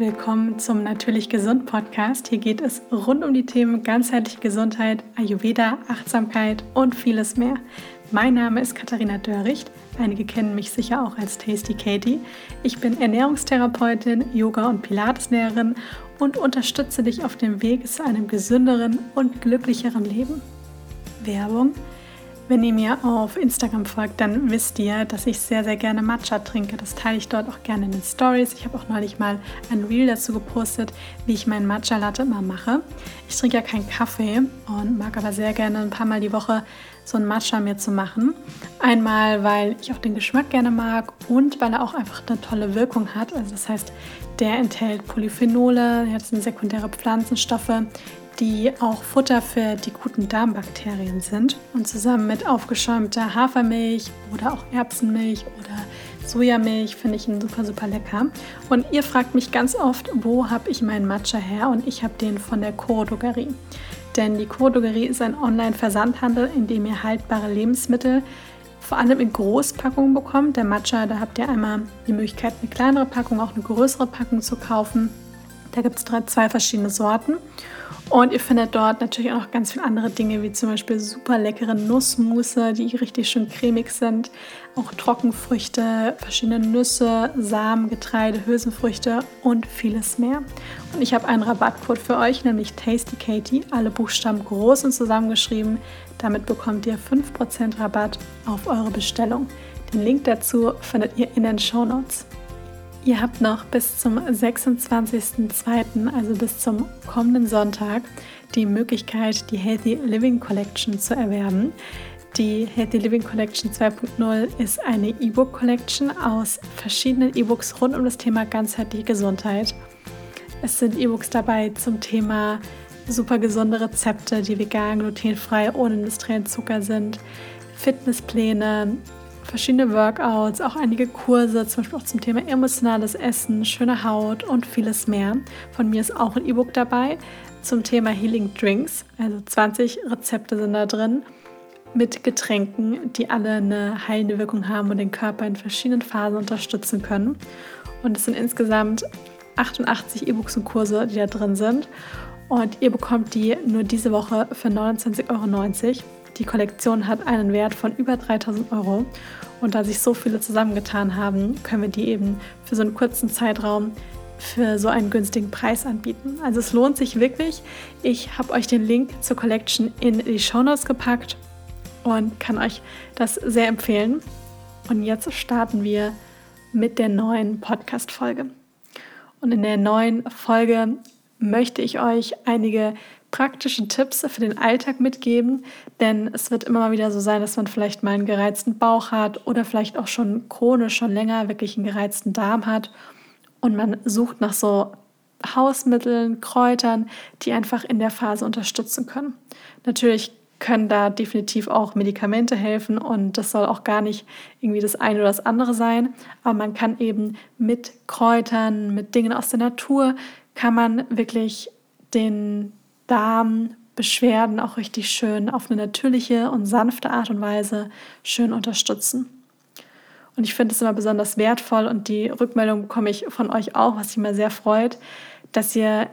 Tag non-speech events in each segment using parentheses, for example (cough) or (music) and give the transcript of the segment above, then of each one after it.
willkommen zum Natürlich Gesund Podcast. Hier geht es rund um die Themen ganzheitliche Gesundheit, Ayurveda, Achtsamkeit und vieles mehr. Mein Name ist Katharina Dörricht. Einige kennen mich sicher auch als Tasty Katie. Ich bin Ernährungstherapeutin, Yoga- und Pilateslehrerin und unterstütze dich auf dem Weg zu einem gesünderen und glücklicheren Leben. Werbung wenn ihr mir auf Instagram folgt, dann wisst ihr, dass ich sehr, sehr gerne Matcha trinke. Das teile ich dort auch gerne in den Stories. Ich habe auch neulich mal ein Reel dazu gepostet, wie ich meinen Matcha Latte immer mache. Ich trinke ja keinen Kaffee und mag aber sehr gerne ein paar Mal die Woche so ein Matcha mir zu machen. Einmal, weil ich auch den Geschmack gerne mag und weil er auch einfach eine tolle Wirkung hat. Also das heißt, der enthält Polyphenole, das sind sekundäre Pflanzenstoffe, die auch Futter für die guten Darmbakterien sind. Und zusammen mit aufgeschäumter Hafermilch oder auch Erbsenmilch oder Sojamilch finde ich ihn super, super lecker. Und ihr fragt mich ganz oft, wo habe ich meinen Matcha her? Und ich habe den von der Chorodogerie. Denn die Chorodogerie ist ein Online-Versandhandel, in dem ihr haltbare Lebensmittel vor allem in Großpackungen bekommt. Der Matcha, da habt ihr einmal die Möglichkeit, eine kleinere Packung, auch eine größere Packung zu kaufen. Da gibt es zwei verschiedene Sorten. Und ihr findet dort natürlich auch noch ganz viele andere Dinge, wie zum Beispiel super leckere Nussmusse, die richtig schön cremig sind. Auch Trockenfrüchte, verschiedene Nüsse, Samen, Getreide, Hülsenfrüchte und vieles mehr. Und ich habe einen Rabattcode für euch, nämlich Tasty Katie, alle Buchstaben groß und zusammengeschrieben. Damit bekommt ihr 5% Rabatt auf eure Bestellung. Den Link dazu findet ihr in den Show Notes. Ihr habt noch bis zum 26.02., also bis zum kommenden Sonntag, die Möglichkeit, die Healthy Living Collection zu erwerben. Die Healthy Living Collection 2.0 ist eine E-Book Collection aus verschiedenen E-Books rund um das Thema ganzheitliche Gesundheit. Es sind E-Books dabei zum Thema super gesunde Rezepte, die vegan, glutenfrei, ohne industriellen Zucker sind, Fitnesspläne, verschiedene Workouts, auch einige Kurse, zum Beispiel auch zum Thema emotionales Essen, schöne Haut und vieles mehr. Von mir ist auch ein E-Book dabei zum Thema Healing Drinks. Also 20 Rezepte sind da drin mit Getränken, die alle eine heilende Wirkung haben und den Körper in verschiedenen Phasen unterstützen können. Und es sind insgesamt 88 E-Books und Kurse, die da drin sind. Und ihr bekommt die nur diese Woche für 29,90 Euro. Die Kollektion hat einen Wert von über 3000 Euro. Und da sich so viele zusammengetan haben, können wir die eben für so einen kurzen Zeitraum für so einen günstigen Preis anbieten. Also es lohnt sich wirklich. Ich habe euch den Link zur Collection in die Show Notes gepackt und kann euch das sehr empfehlen. Und jetzt starten wir mit der neuen Podcast-Folge. Und in der neuen Folge möchte ich euch einige praktische Tipps für den Alltag mitgeben, denn es wird immer mal wieder so sein, dass man vielleicht mal einen gereizten Bauch hat oder vielleicht auch schon chronisch schon länger wirklich einen gereizten Darm hat. Und man sucht nach so Hausmitteln, Kräutern, die einfach in der Phase unterstützen können. Natürlich können da definitiv auch Medikamente helfen und das soll auch gar nicht irgendwie das eine oder das andere sein, aber man kann eben mit Kräutern, mit Dingen aus der Natur, kann man wirklich den Darmbeschwerden auch richtig schön auf eine natürliche und sanfte Art und Weise schön unterstützen. Und ich finde es immer besonders wertvoll und die Rückmeldung bekomme ich von euch auch, was mich immer sehr freut, dass ihr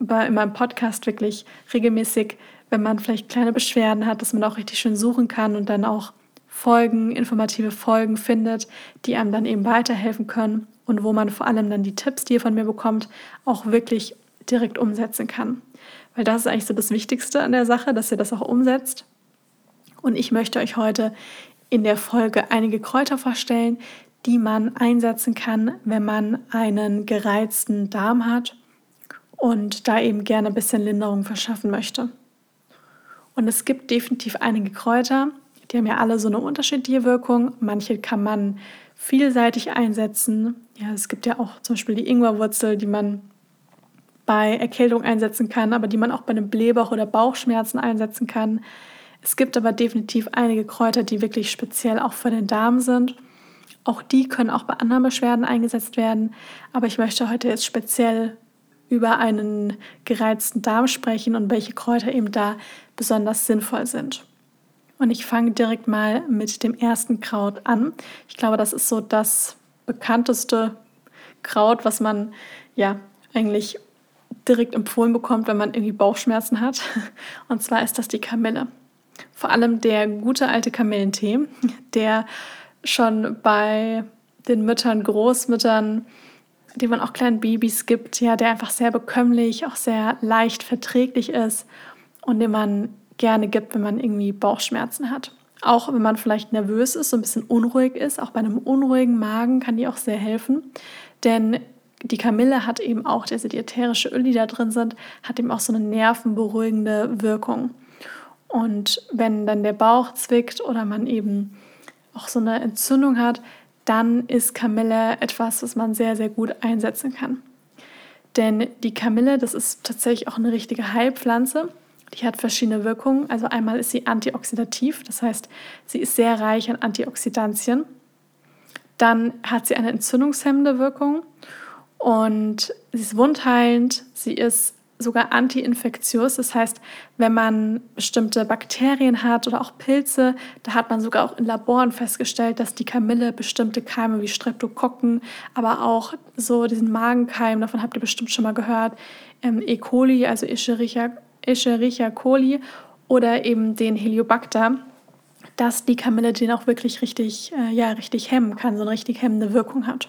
bei, in meinem Podcast wirklich regelmäßig, wenn man vielleicht kleine Beschwerden hat, dass man auch richtig schön suchen kann und dann auch Folgen, informative Folgen findet, die einem dann eben weiterhelfen können und wo man vor allem dann die Tipps, die ihr von mir bekommt, auch wirklich direkt umsetzen kann. Weil das ist eigentlich so das Wichtigste an der Sache, dass ihr das auch umsetzt. Und ich möchte euch heute in der Folge einige Kräuter vorstellen, die man einsetzen kann, wenn man einen gereizten Darm hat und da eben gerne ein bisschen Linderung verschaffen möchte. Und es gibt definitiv einige Kräuter, die haben ja alle so eine unterschiedliche Wirkung. Manche kann man vielseitig einsetzen. Ja, es gibt ja auch zum Beispiel die Ingwerwurzel, die man bei Erkältung einsetzen kann, aber die man auch bei einem Blähbauch oder Bauchschmerzen einsetzen kann. Es gibt aber definitiv einige Kräuter, die wirklich speziell auch für den Darm sind. Auch die können auch bei anderen Beschwerden eingesetzt werden, aber ich möchte heute jetzt speziell über einen gereizten Darm sprechen und welche Kräuter eben da besonders sinnvoll sind. Und ich fange direkt mal mit dem ersten Kraut an. Ich glaube, das ist so das bekannteste Kraut, was man ja eigentlich direkt empfohlen bekommt, wenn man irgendwie Bauchschmerzen hat. Und zwar ist das die Kamille. Vor allem der gute alte Kamillentee, der schon bei den Müttern, Großmüttern, die man auch kleinen Babys gibt, ja, der einfach sehr bekömmlich, auch sehr leicht verträglich ist und den man gerne gibt, wenn man irgendwie Bauchschmerzen hat. Auch wenn man vielleicht nervös ist, so ein bisschen unruhig ist, auch bei einem unruhigen Magen kann die auch sehr helfen. Denn die Kamille hat eben auch, diese die ätherische Öle, die da drin sind, hat eben auch so eine nervenberuhigende Wirkung. Und wenn dann der Bauch zwickt oder man eben auch so eine Entzündung hat, dann ist Kamille etwas, was man sehr, sehr gut einsetzen kann. Denn die Kamille, das ist tatsächlich auch eine richtige Heilpflanze. Die hat verschiedene Wirkungen. Also einmal ist sie antioxidativ, das heißt, sie ist sehr reich an Antioxidantien. Dann hat sie eine entzündungshemmende Wirkung und sie ist wundheilend, sie ist sogar antiinfektiös. Das heißt, wenn man bestimmte Bakterien hat oder auch Pilze, da hat man sogar auch in Laboren festgestellt, dass die Kamille bestimmte Keime wie Streptokokken, aber auch so diesen Magenkeim, davon habt ihr bestimmt schon mal gehört, ähm, E. coli, also Escherichia, Escherichia coli oder eben den Heliobacter, dass die Kamille den auch wirklich richtig, äh, ja, richtig hemmen kann, so eine richtig hemmende Wirkung hat.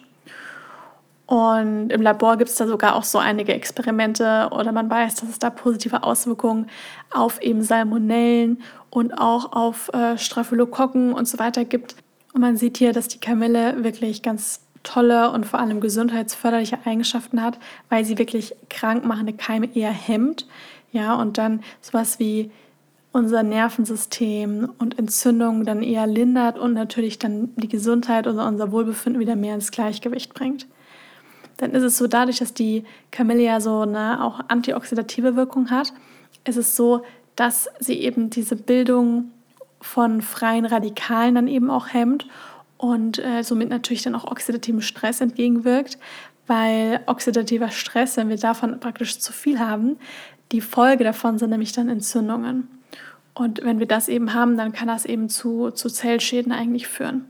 Und im Labor gibt es da sogar auch so einige Experimente oder man weiß, dass es da positive Auswirkungen auf eben Salmonellen und auch auf äh, Staphylokokken und so weiter gibt. Und man sieht hier, dass die Kamille wirklich ganz tolle und vor allem gesundheitsförderliche Eigenschaften hat, weil sie wirklich krankmachende Keime eher hemmt. Ja, und dann sowas wie unser Nervensystem und Entzündungen dann eher lindert und natürlich dann die Gesundheit oder unser Wohlbefinden wieder mehr ins Gleichgewicht bringt dann ist es so, dadurch, dass die Camellia so eine auch antioxidative Wirkung hat, ist es so, dass sie eben diese Bildung von freien Radikalen dann eben auch hemmt und äh, somit natürlich dann auch oxidativen Stress entgegenwirkt, weil oxidativer Stress, wenn wir davon praktisch zu viel haben, die Folge davon sind nämlich dann Entzündungen. Und wenn wir das eben haben, dann kann das eben zu, zu Zellschäden eigentlich führen.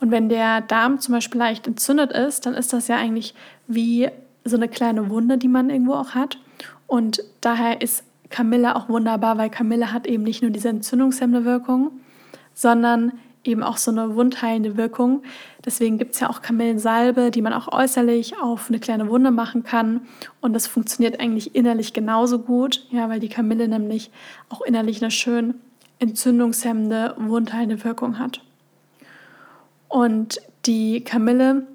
Und wenn der Darm zum Beispiel leicht entzündet ist, dann ist das ja eigentlich wie so eine kleine Wunde, die man irgendwo auch hat. Und daher ist Kamille auch wunderbar, weil Kamille hat eben nicht nur diese entzündungshemmende Wirkung, sondern eben auch so eine wundheilende Wirkung. Deswegen gibt es ja auch Kamillensalbe, die man auch äußerlich auf eine kleine Wunde machen kann. Und das funktioniert eigentlich innerlich genauso gut, ja, weil die Kamille nämlich auch innerlich eine schön entzündungshemmende, wundheilende Wirkung hat. Und die Kamille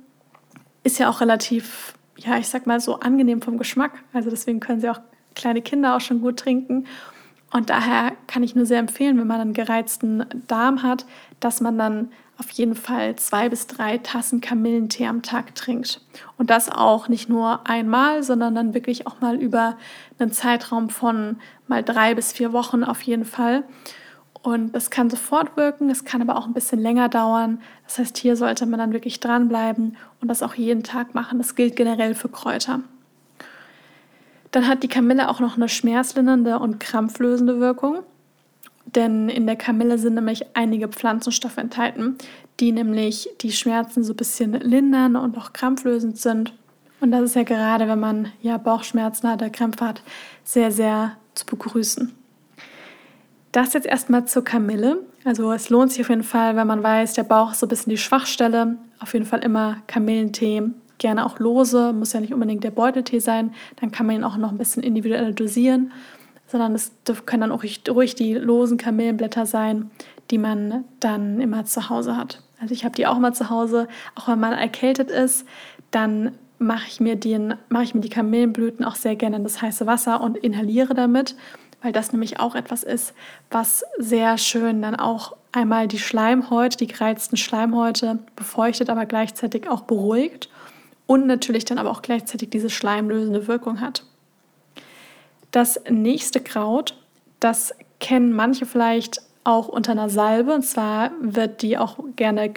ist ja auch relativ, ja, ich sag mal so angenehm vom Geschmack. Also deswegen können sie auch kleine Kinder auch schon gut trinken. Und daher kann ich nur sehr empfehlen, wenn man einen gereizten Darm hat, dass man dann auf jeden Fall zwei bis drei Tassen Kamillentee am Tag trinkt. Und das auch nicht nur einmal, sondern dann wirklich auch mal über einen Zeitraum von mal drei bis vier Wochen auf jeden Fall. Und das kann sofort wirken, es kann aber auch ein bisschen länger dauern. Das heißt, hier sollte man dann wirklich dranbleiben und das auch jeden Tag machen. Das gilt generell für Kräuter. Dann hat die Kamille auch noch eine schmerzlindernde und krampflösende Wirkung. Denn in der Kamille sind nämlich einige Pflanzenstoffe enthalten, die nämlich die Schmerzen so ein bisschen lindern und auch krampflösend sind. Und das ist ja gerade, wenn man ja Bauchschmerzen hat, oder Krämpfe hat, sehr, sehr zu begrüßen. Das jetzt erstmal zur Kamille. Also es lohnt sich auf jeden Fall, wenn man weiß, der Bauch ist so ein bisschen die Schwachstelle. Auf jeden Fall immer Kamillentee, gerne auch lose, muss ja nicht unbedingt der Beuteltee sein. Dann kann man ihn auch noch ein bisschen individuell dosieren, sondern es können dann auch ruhig die losen Kamillenblätter sein, die man dann immer zu Hause hat. Also ich habe die auch immer zu Hause, auch wenn man erkältet ist, dann mache ich mir den, mache ich mir die Kamillenblüten auch sehr gerne in das heiße Wasser und inhaliere damit weil das nämlich auch etwas ist, was sehr schön dann auch einmal die Schleimhäute, die gereizten Schleimhäute befeuchtet, aber gleichzeitig auch beruhigt und natürlich dann aber auch gleichzeitig diese schleimlösende Wirkung hat. Das nächste Kraut, das kennen manche vielleicht auch unter einer Salbe, und zwar wird die auch gerne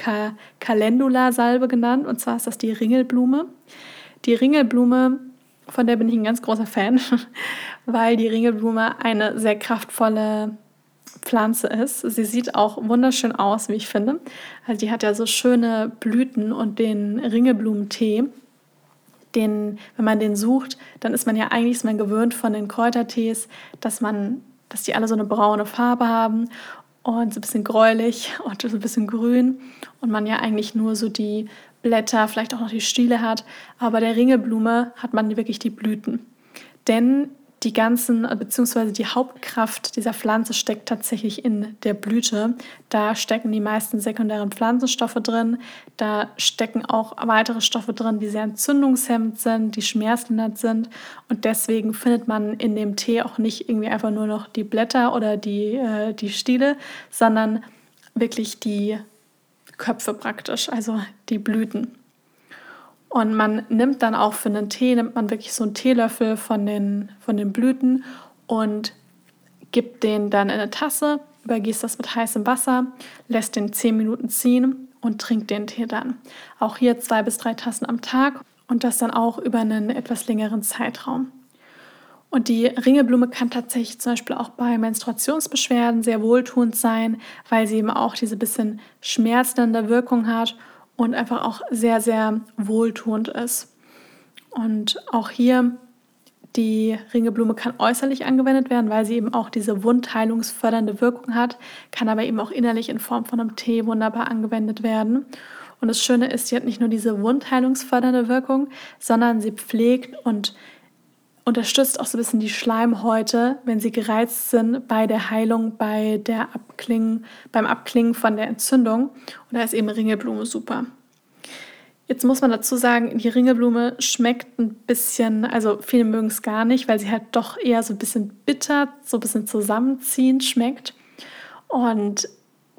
Calendula-Salbe genannt, und zwar ist das die Ringelblume. Die Ringelblume von der bin ich ein ganz großer Fan, (laughs) weil die Ringelblume eine sehr kraftvolle Pflanze ist. Sie sieht auch wunderschön aus, wie ich finde. Also die hat ja so schöne Blüten und den Ringelblumentee, den, wenn man den sucht, dann ist man ja eigentlich ist man gewöhnt von den Kräutertees, dass man, dass die alle so eine braune Farbe haben und so ein bisschen gräulich und so ein bisschen grün und man ja eigentlich nur so die Blätter, vielleicht auch noch die Stiele hat. Aber der Ringelblume hat man wirklich die Blüten. Denn die ganzen, beziehungsweise die Hauptkraft dieser Pflanze steckt tatsächlich in der Blüte. Da stecken die meisten sekundären Pflanzenstoffe drin. Da stecken auch weitere Stoffe drin, die sehr entzündungshemmend sind, die schmerzlindernd sind. Und deswegen findet man in dem Tee auch nicht irgendwie einfach nur noch die Blätter oder die, äh, die Stiele, sondern wirklich die Köpfe praktisch, also die Blüten. Und man nimmt dann auch für einen Tee, nimmt man wirklich so einen Teelöffel von den, von den Blüten und gibt den dann in eine Tasse, übergießt das mit heißem Wasser, lässt den 10 Minuten ziehen und trinkt den Tee dann. Auch hier zwei bis drei Tassen am Tag und das dann auch über einen etwas längeren Zeitraum. Und die Ringelblume kann tatsächlich zum Beispiel auch bei Menstruationsbeschwerden sehr wohltuend sein, weil sie eben auch diese bisschen schmerzende Wirkung hat und einfach auch sehr, sehr wohltuend ist. Und auch hier die Ringelblume kann äußerlich angewendet werden, weil sie eben auch diese wundheilungsfördernde Wirkung hat, kann aber eben auch innerlich in Form von einem Tee wunderbar angewendet werden. Und das Schöne ist, sie hat nicht nur diese wundheilungsfördernde Wirkung, sondern sie pflegt und unterstützt auch so ein bisschen die Schleimhäute, wenn sie gereizt sind bei der Heilung, bei der Abklingen, beim Abklingen von der Entzündung. Und da ist eben Ringelblume super. Jetzt muss man dazu sagen, die Ringelblume schmeckt ein bisschen, also viele mögen es gar nicht, weil sie halt doch eher so ein bisschen bitter, so ein bisschen zusammenziehend schmeckt. Und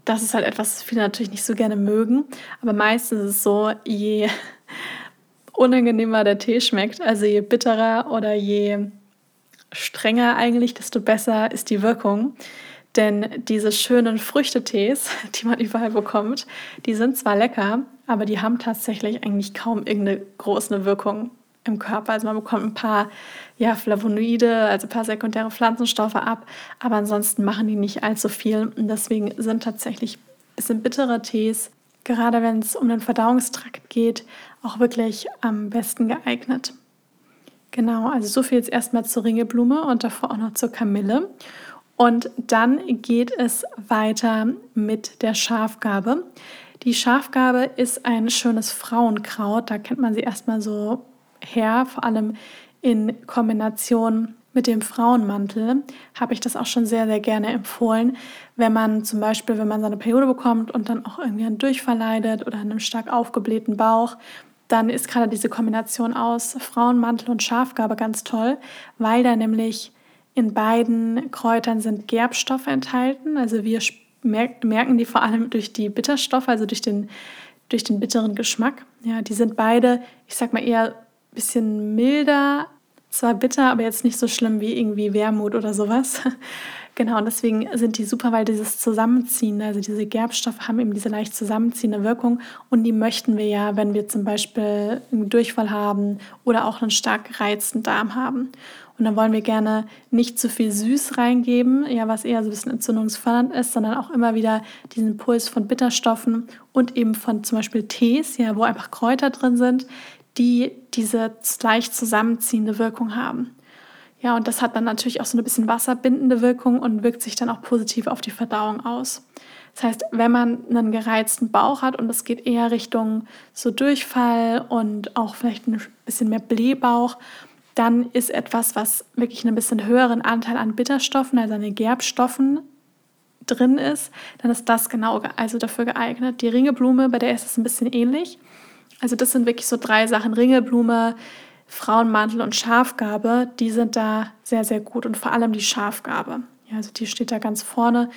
das ist halt etwas, was viele natürlich nicht so gerne mögen. Aber meistens ist es so, je unangenehmer der Tee schmeckt. Also je bitterer oder je strenger eigentlich, desto besser ist die Wirkung. Denn diese schönen Früchtetees, (laughs) die man überall bekommt, die sind zwar lecker, aber die haben tatsächlich eigentlich kaum irgendeine große Wirkung im Körper. Also man bekommt ein paar ja, Flavonoide, also ein paar sekundäre Pflanzenstoffe ab, aber ansonsten machen die nicht allzu viel. Und deswegen sind tatsächlich es sind bittere Tees gerade wenn es um den Verdauungstrakt geht, auch wirklich am besten geeignet. Genau, also so viel jetzt erstmal zur Ringelblume und davor auch noch zur Kamille. Und dann geht es weiter mit der Schafgabe. Die Schafgabe ist ein schönes Frauenkraut. Da kennt man sie erstmal so her, vor allem in Kombination mit dem Frauenmantel habe ich das auch schon sehr, sehr gerne empfohlen. Wenn man zum Beispiel, wenn man seine Periode bekommt und dann auch irgendwie einen Durchfall leidet oder einen stark aufgeblähten Bauch, dann ist gerade diese Kombination aus Frauenmantel und Schafgabe ganz toll, weil da nämlich in beiden Kräutern sind Gerbstoffe enthalten. Also wir merken die vor allem durch die Bitterstoffe, also durch den, durch den bitteren Geschmack. Ja, die sind beide, ich sag mal eher ein bisschen milder zwar bitter, aber jetzt nicht so schlimm wie irgendwie Wermut oder sowas. (laughs) genau, und deswegen sind die super, weil dieses Zusammenziehen, also diese Gerbstoffe haben eben diese leicht zusammenziehende Wirkung und die möchten wir ja, wenn wir zum Beispiel einen Durchfall haben oder auch einen stark gereizten Darm haben. Und dann wollen wir gerne nicht zu viel süß reingeben, ja, was eher so ein bisschen entzündungsfördernd ist, sondern auch immer wieder diesen Puls von Bitterstoffen und eben von zum Beispiel Tees, ja, wo einfach Kräuter drin sind, die diese leicht zusammenziehende Wirkung haben. Ja, und das hat dann natürlich auch so eine bisschen wasserbindende Wirkung und wirkt sich dann auch positiv auf die Verdauung aus. Das heißt, wenn man einen gereizten Bauch hat und es geht eher Richtung so Durchfall und auch vielleicht ein bisschen mehr Blähbauch, dann ist etwas, was wirklich einen bisschen höheren Anteil an Bitterstoffen, also an den Gerbstoffen drin ist, dann ist das genau also dafür geeignet. Die Ringeblume, bei der ist es ein bisschen ähnlich. Also das sind wirklich so drei Sachen. Ringelblume, Frauenmantel und Schafgabe, die sind da sehr, sehr gut. Und vor allem die Schafgabe. Ja, also die steht da ganz vorne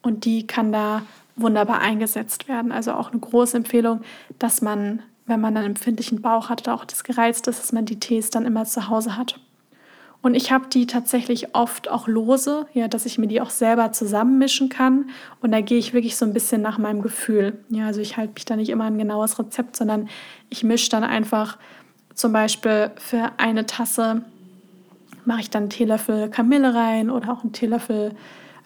und die kann da wunderbar eingesetzt werden. Also auch eine große Empfehlung, dass man, wenn man einen empfindlichen Bauch hat oder auch das gereizt ist, dass man die Tees dann immer zu Hause hat. Und ich habe die tatsächlich oft auch lose, ja, dass ich mir die auch selber zusammenmischen kann. Und da gehe ich wirklich so ein bisschen nach meinem Gefühl. Ja, also ich halte mich da nicht immer an ein genaues Rezept, sondern ich mische dann einfach zum Beispiel für eine Tasse mache ich dann einen Teelöffel Kamille rein oder auch einen Teelöffel,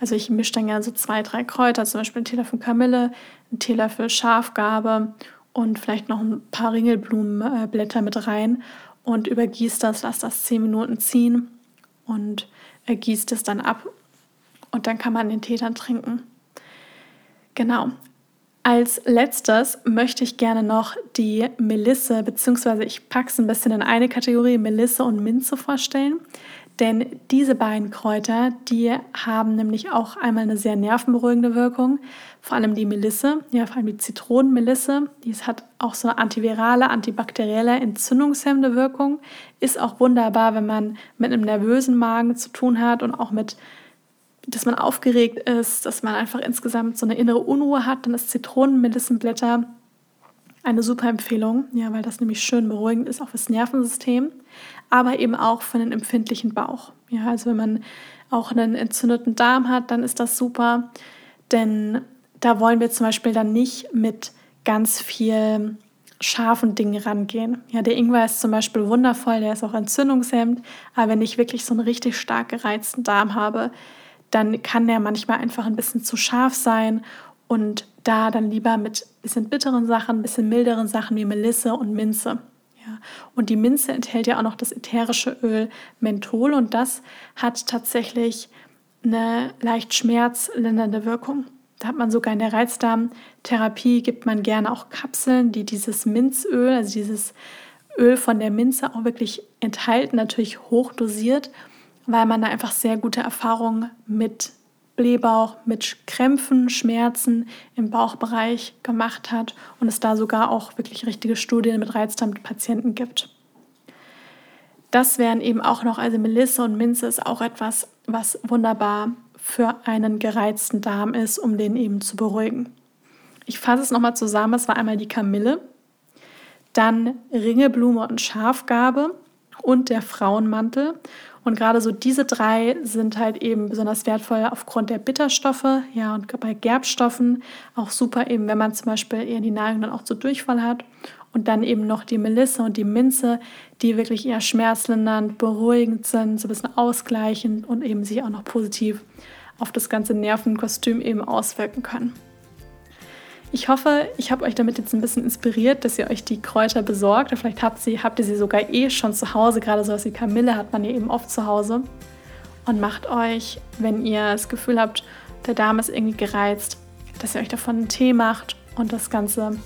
also ich mische dann gerne so zwei, drei Kräuter, zum Beispiel einen Teelöffel Kamille, einen Teelöffel Schafgarbe und vielleicht noch ein paar Ringelblumenblätter mit rein und übergießt das, lasst das 10 Minuten ziehen und gießt es dann ab und dann kann man den Tee dann trinken. Genau. Als letztes möchte ich gerne noch die Melisse, beziehungsweise ich packe es ein bisschen in eine Kategorie, Melisse und Minze vorstellen. Denn diese beiden Kräuter, die haben nämlich auch einmal eine sehr nervenberuhigende Wirkung. Vor allem die Melisse, ja, vor allem die Zitronenmelisse, die hat auch so eine antivirale, antibakterielle, entzündungshemmende Wirkung. Ist auch wunderbar, wenn man mit einem nervösen Magen zu tun hat und auch mit dass man aufgeregt ist, dass man einfach insgesamt so eine innere Unruhe hat, dann ist Zitronenmelissenblätter eine super Empfehlung, ja, weil das nämlich schön beruhigend ist, auch fürs Nervensystem, aber eben auch für einen empfindlichen Bauch. Ja, also wenn man auch einen entzündeten Darm hat, dann ist das super, denn da wollen wir zum Beispiel dann nicht mit ganz viel scharfen Dingen rangehen. Ja, der Ingwer ist zum Beispiel wundervoll, der ist auch entzündungshemmend, aber wenn ich wirklich so einen richtig stark gereizten Darm habe, dann kann der manchmal einfach ein bisschen zu scharf sein und da dann lieber mit bisschen bitteren Sachen, bisschen milderen Sachen wie Melisse und Minze. Ja. Und die Minze enthält ja auch noch das ätherische Öl Menthol und das hat tatsächlich eine leicht schmerzlindernde Wirkung. Da hat man sogar in der Reizdarmtherapie gibt man gerne auch Kapseln, die dieses Minzöl, also dieses Öl von der Minze auch wirklich enthalten, natürlich hochdosiert weil man da einfach sehr gute Erfahrungen mit Blähbauch, mit Krämpfen, Schmerzen im Bauchbereich gemacht hat und es da sogar auch wirklich richtige Studien mit Reizdarmpatienten gibt. Das wären eben auch noch, also Melisse und Minze ist auch etwas, was wunderbar für einen gereizten Darm ist, um den eben zu beruhigen. Ich fasse es nochmal zusammen, es war einmal die Kamille, dann Ringelblume und Schafgarbe und der Frauenmantel und gerade so diese drei sind halt eben besonders wertvoll aufgrund der Bitterstoffe, ja, und bei Gerbstoffen auch super eben, wenn man zum Beispiel eher die Nahrung dann auch zu Durchfall hat. Und dann eben noch die Melisse und die Minze, die wirklich eher schmerzlindernd, beruhigend sind, so ein bisschen ausgleichend und eben sich auch noch positiv auf das ganze Nervenkostüm eben auswirken können. Ich hoffe, ich habe euch damit jetzt ein bisschen inspiriert, dass ihr euch die Kräuter besorgt. vielleicht habt, sie, habt ihr sie sogar eh schon zu Hause. Gerade so was wie Kamille hat man ja eben oft zu Hause. Und macht euch, wenn ihr das Gefühl habt, der Darm ist irgendwie gereizt, dass ihr euch davon einen Tee macht und das Ganze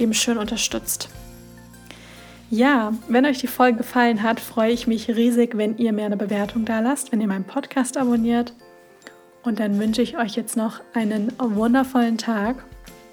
eben schön unterstützt. Ja, wenn euch die Folge gefallen hat, freue ich mich riesig, wenn ihr mir eine Bewertung da lasst, wenn ihr meinen Podcast abonniert. Und dann wünsche ich euch jetzt noch einen wundervollen Tag